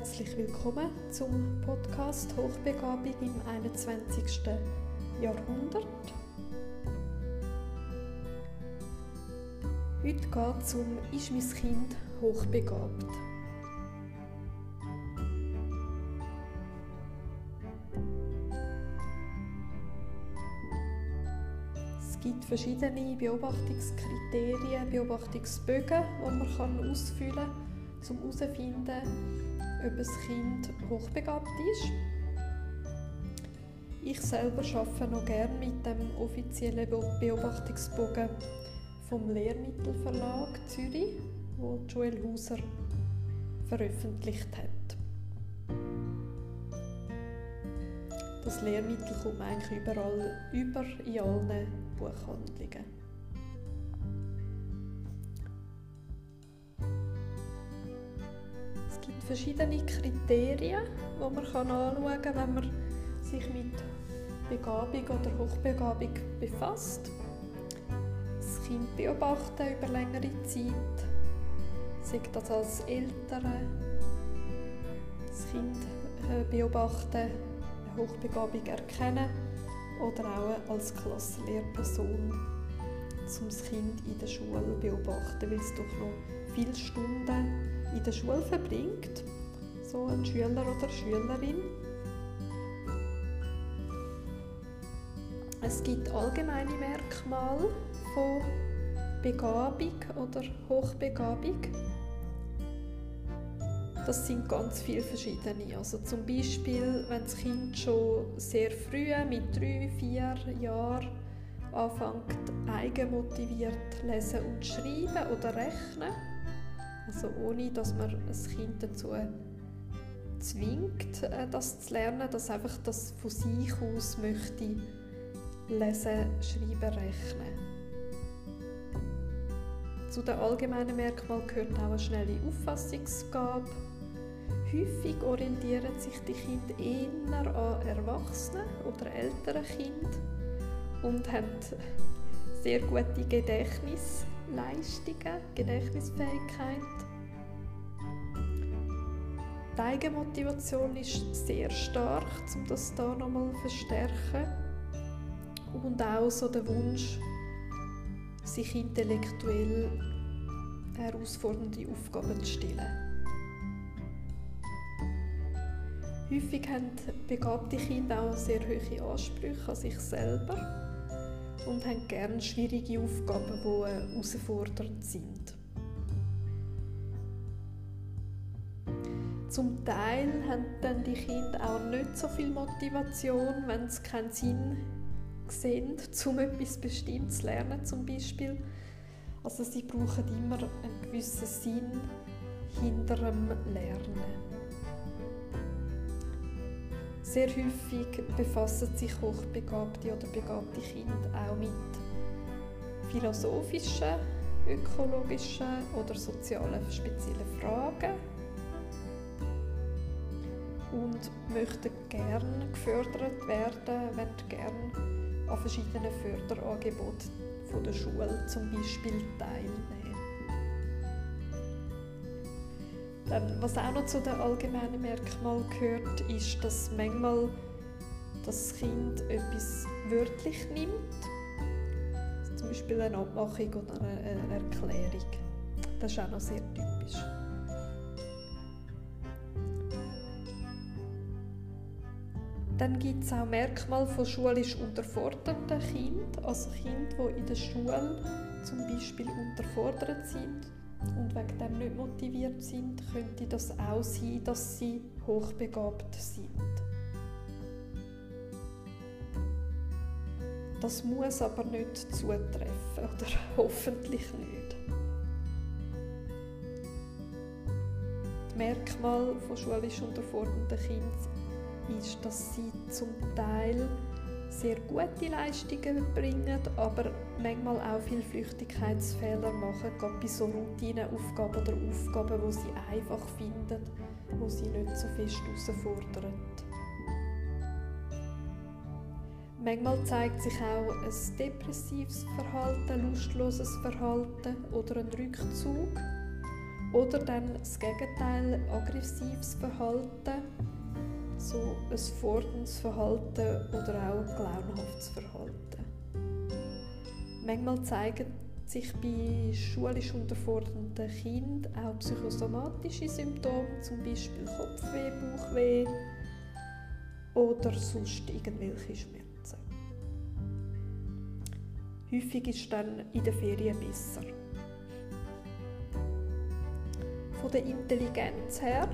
Herzlich willkommen zum Podcast Hochbegabung im 21. Jahrhundert. Heute geht es um Ist mein Kind hochbegabt? Es gibt verschiedene Beobachtungskriterien, Beobachtungsbögen, die man ausfüllen kann, um herauszufinden, ob ein Kind hochbegabt ist. Ich selber arbeite noch gerne mit dem offiziellen Beobachtungsbogen vom Lehrmittelverlag Zürich, wo Joel Hauser veröffentlicht hat. Das Lehrmittel kommt eigentlich überall über in allen Buchhandlungen. Verschiedene Kriterien, die man anschauen kann, wenn man sich mit Begabung oder Hochbegabung befasst. Das Kind beobachten über längere Zeit, sagt das als Eltern, das Kind äh, beobachten, eine Hochbegabung erkennen oder auch als Klassenlehrperson, um das Kind in der Schule beobachten, weil es doch noch viele Stunden in der Schule verbringt, so ein Schüler oder Schülerin. Es gibt allgemeine Merkmale von Begabung oder Hochbegabung. Das sind ganz viele verschiedene. Also zum Beispiel, wenn das Kind schon sehr früh, mit drei, vier Jahren, anfängt eigenmotiviert lesen und schreiben oder rechnen also ohne, dass man ein Kind dazu zwingt, äh, das zu lernen, dass einfach das von sich aus möchte lesen, schreiben, rechnen. Zu den allgemeinen Merkmalen gehört auch eine schnelle Auffassungsgabe. Häufig orientieren sich die Kinder eher an Erwachsenen oder älteren Kindern und haben sehr gute Gedächtnis Leistungen, Gedächtnisfähigkeit. Die Eigenmotivation ist sehr stark, um das hier nochmal zu verstärken. Und auch so der Wunsch, sich intellektuell herausfordernde Aufgaben zu stellen. Häufig haben begabte Kinder auch sehr hohe Ansprüche an sich selber und haben gerne schwierige Aufgaben, die äh, herausfordernd sind. Zum Teil haben dann die Kinder auch nicht so viel Motivation, wenn sie keinen Sinn sehen, um etwas Bestimmtes zu lernen zum Beispiel. Also sie brauchen immer einen gewissen Sinn hinter dem Lernen. Sehr häufig befassen sich hochbegabte oder begabte Kinder auch mit philosophischen, ökologischen oder sozialen speziellen Fragen und möchten gerne gefördert werden, wollen gerne an verschiedenen Förderangeboten der Schule zum Beispiel teilnehmen. Was auch noch zu den allgemeinen Merkmalen gehört, ist, dass manchmal das Kind etwas wörtlich nimmt. Zum Beispiel eine Abmachung oder eine Erklärung. Das ist auch noch sehr typisch. Dann gibt es auch Merkmale von schulisch unterforderten Kindern, also Kinder, die in der Schule zum Beispiel unterfordert sind und wegen dem nicht motiviert sind, könnte das auch sein, dass sie hochbegabt sind. Das muss aber nicht zutreffen oder hoffentlich nicht. Das Merkmal von schulisch unterfordernden Kindern ist, dass sie zum Teil sehr gute Leistungen bringen, aber manchmal auch viele Flüchtigkeitsfehler machen, gerade bei so Routineaufgaben oder Aufgaben, die sie einfach finden, wo sie nicht so fest herausfordern. Manchmal zeigt sich auch ein depressives Verhalten, lustloses Verhalten oder ein Rückzug. Oder dann das Gegenteil, aggressives Verhalten, so ein forderndes Verhalten oder auch ein clownhaftes Verhalten. Manchmal zeigen sich bei schulisch unterfordernden Kindern auch psychosomatische Symptome, zum Beispiel Kopfweh, Bauchweh oder sonst irgendwelche Schmerzen. Häufig ist dann in der Ferien besser. Von der Intelligenz her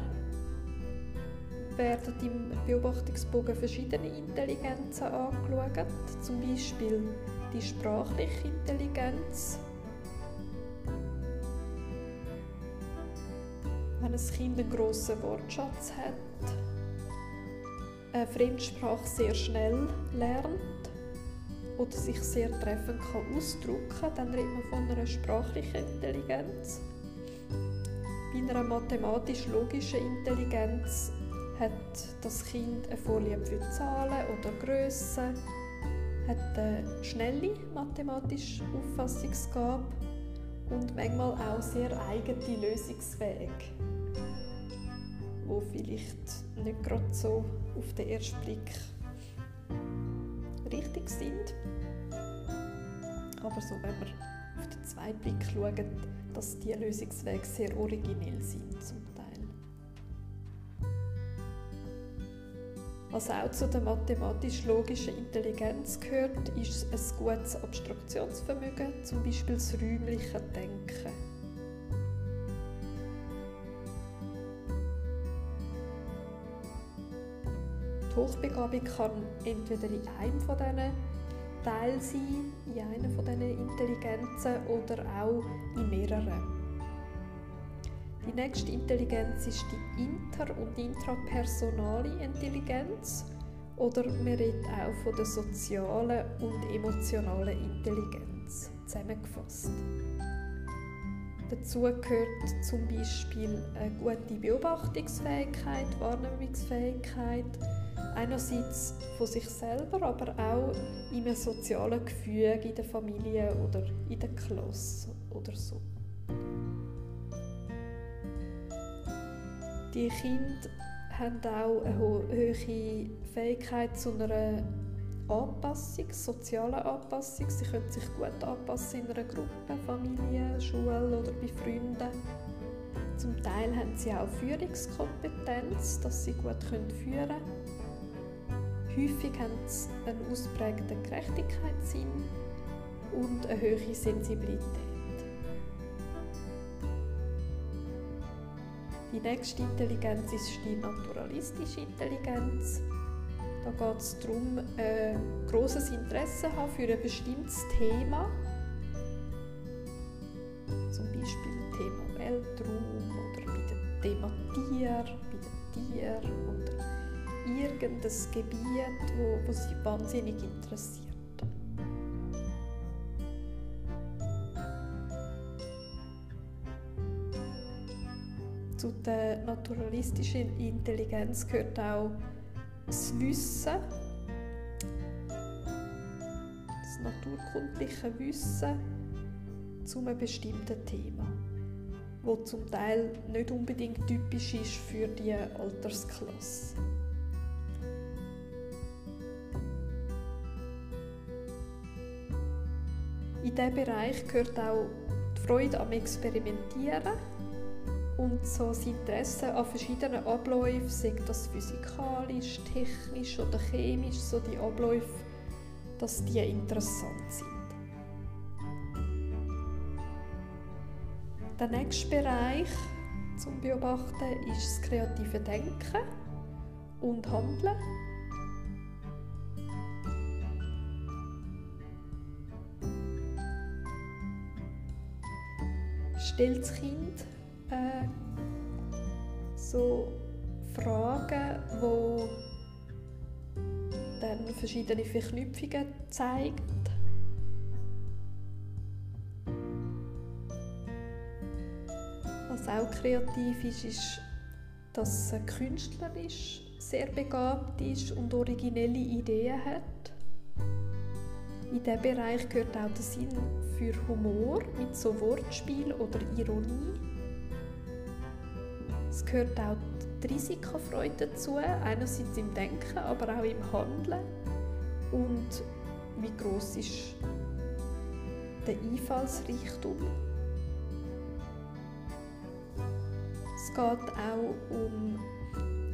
werden im Beobachtungsbogen verschiedene Intelligenzen angeschaut, zum Beispiel die sprachliche Intelligenz. Wenn ein Kind einen grossen Wortschatz hat, eine Fremdsprache sehr schnell lernt oder sich sehr treffend kann ausdrücken kann, dann redet man von einer sprachlichen Intelligenz. Bei einer mathematisch-logischen Intelligenz hat das Kind eine Vorliebe für Zahlen oder Grössen, hat eine schnelle mathematische Auffassungsgabe und manchmal auch sehr eigene Lösungswege, wo vielleicht nicht gerade so auf den ersten Blick richtig sind. Aber so, wenn wir auf den zweiten Blick schauen, dass die Lösungswege sehr originell sind Was auch zu der mathematisch-logischen Intelligenz gehört, ist ein gutes Abstraktionsvermögen, zum Beispiel das räumliche Denken. Die Hochbegabung kann entweder in einem von diesen Teilen sein, in einer von diesen Intelligenzen oder auch in mehreren. Die nächste Intelligenz ist die inter- und intrapersonale Intelligenz oder man redet auch von der sozialen und emotionalen Intelligenz zusammengefasst. Dazu gehört zum Beispiel eine gute Beobachtungsfähigkeit, Wahrnehmungsfähigkeit, einerseits von sich selber, aber auch in einem sozialen Gefüge in der Familie oder in der Klasse oder so. Die Kinder haben auch eine hohe Fähigkeit zu einer Anpassung, sozialen Anpassung. Sie können sich gut anpassen in einer Gruppe, Familie, Schule oder bei Freunden. Zum Teil haben sie auch Führungskompetenz, dass sie gut führen können. Häufig haben sie einen ausprägten Gerechtigkeitssinn und eine hohe Sensibilität. Die nächste Intelligenz ist die naturalistische Intelligenz. Da geht es darum, ein grosses Interesse haben für ein bestimmtes Thema. Zum Beispiel Thema Weltraum oder bei dem Thema Tier, bei den Tieren oder irgendein Gebiet, wo, wo sie wahnsinnig interessiert. Zu der naturalistischen Intelligenz gehört auch das Wissen, das naturkundliche Wissen zu einem bestimmten Thema, wo zum Teil nicht unbedingt typisch ist für die Altersklasse. In diesem Bereich gehört auch die Freude am Experimentieren und so das Interesse an verschiedenen Abläufen, sei das physikalisch, technisch oder chemisch, so die Abläufe, dass die interessant sind. Der nächste Bereich zum Beobachten ist das kreative Denken und Handeln. stellt das Kind äh, so Fragen, wo dann verschiedene Verknüpfungen zeigen. Was auch kreativ ist, ist, dass es künstlerisch sehr begabt ist und originelle Ideen hat. In diesem Bereich gehört auch der Sinn für Humor mit so Wortspiel oder Ironie. Es gehört auch die Risikofreude dazu, einerseits im Denken, aber auch im Handeln. Und wie groß ist der Einfallsreichtum? Es geht auch um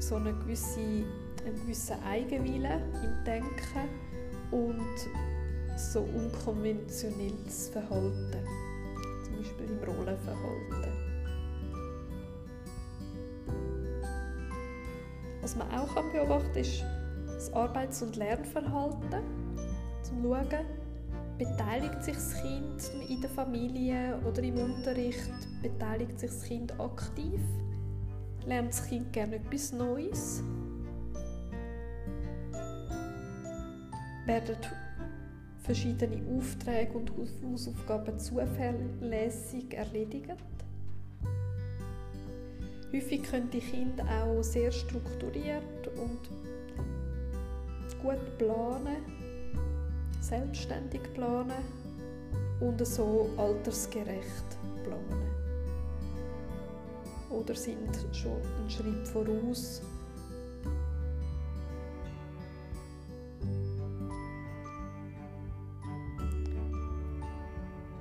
so eine gewisse, einen gewissen Eigenwillen im Denken und so unkonventionelles Verhalten, zum Beispiel im Rollenverhalten. Was man auch beobachten kann, ist das Arbeits- und Lernverhalten. Zum Schauen, beteiligt sich das Kind in der Familie oder im Unterricht, beteiligt sich das Kind aktiv, lernt das Kind gerne etwas Neues, werden verschiedene Aufträge und Hausaufgaben zuverlässig erledigt. Häufig können die Kinder auch sehr strukturiert und gut planen, selbstständig planen und so altersgerecht planen. Oder sind schon einen Schritt voraus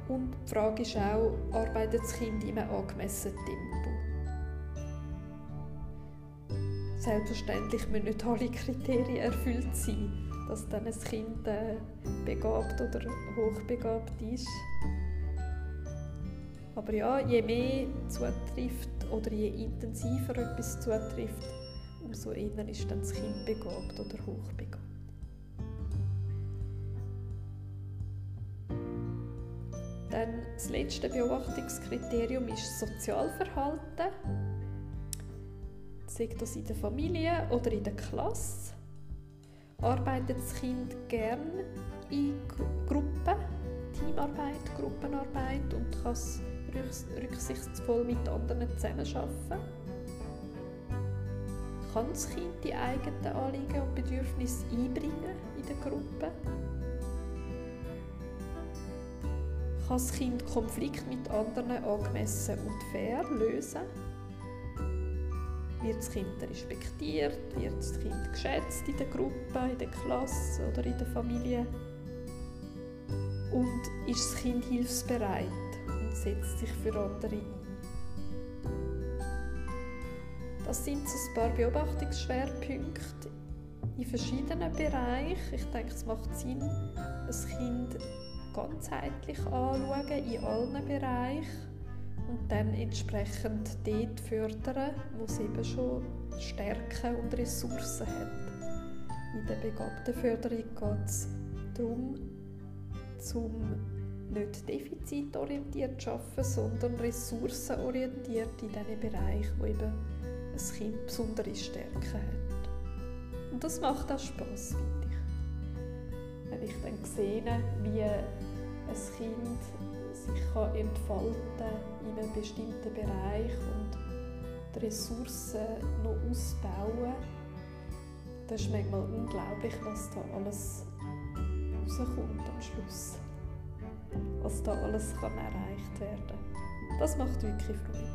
Und die Frage ist auch, arbeitet das Kind in einem angemessenen Tempo? Selbstverständlich müssen nicht alle Kriterien erfüllt sein, dass dann ein Kind äh, begabt oder hochbegabt ist. Aber ja, je mehr zutrifft oder je intensiver etwas zutrifft, umso eher ist dann das Kind begabt oder hochbegabt. Dann das letzte Beobachtungskriterium ist Sozialverhalten. Sagt das in der Familie oder in der Klasse? Arbeitet das Kind gern in Gruppen, Teamarbeit, Gruppenarbeit und kann es rücksichtsvoll mit anderen zusammenarbeiten? Kann das Kind die eigenen Anliegen und Bedürfnisse einbringen in der Gruppe? Kann das Kind Konflikte mit anderen angemessen und fair lösen? Wird das Kind respektiert? Wird das Kind geschätzt in der Gruppe, in der Klasse oder in der Familie? Und ist das Kind hilfsbereit und setzt sich für andere ein? Das sind so ein paar Beobachtungsschwerpunkte in verschiedenen Bereichen. Ich denke, es macht Sinn, ein Kind ganzheitlich anschauen in allen Bereichen und dann entsprechend dort fördern, wo es eben schon Stärken und Ressourcen hat. In der Begabtenförderung geht es darum, zum nicht defizitorientiert zu arbeiten, sondern ressourcenorientiert in diesen Bereichen, wo eben ein Kind besondere Stärken hat. Und das macht auch Spass, finde ich. Wenn ich dann sehe, wie ein Kind sich kann entfalten in einem bestimmten Bereich und die Ressourcen noch ausbauen. Das ist manchmal unglaublich, was da alles rauskommt am Schluss. Was da alles kann erreicht werden kann. Das macht wirklich Freude.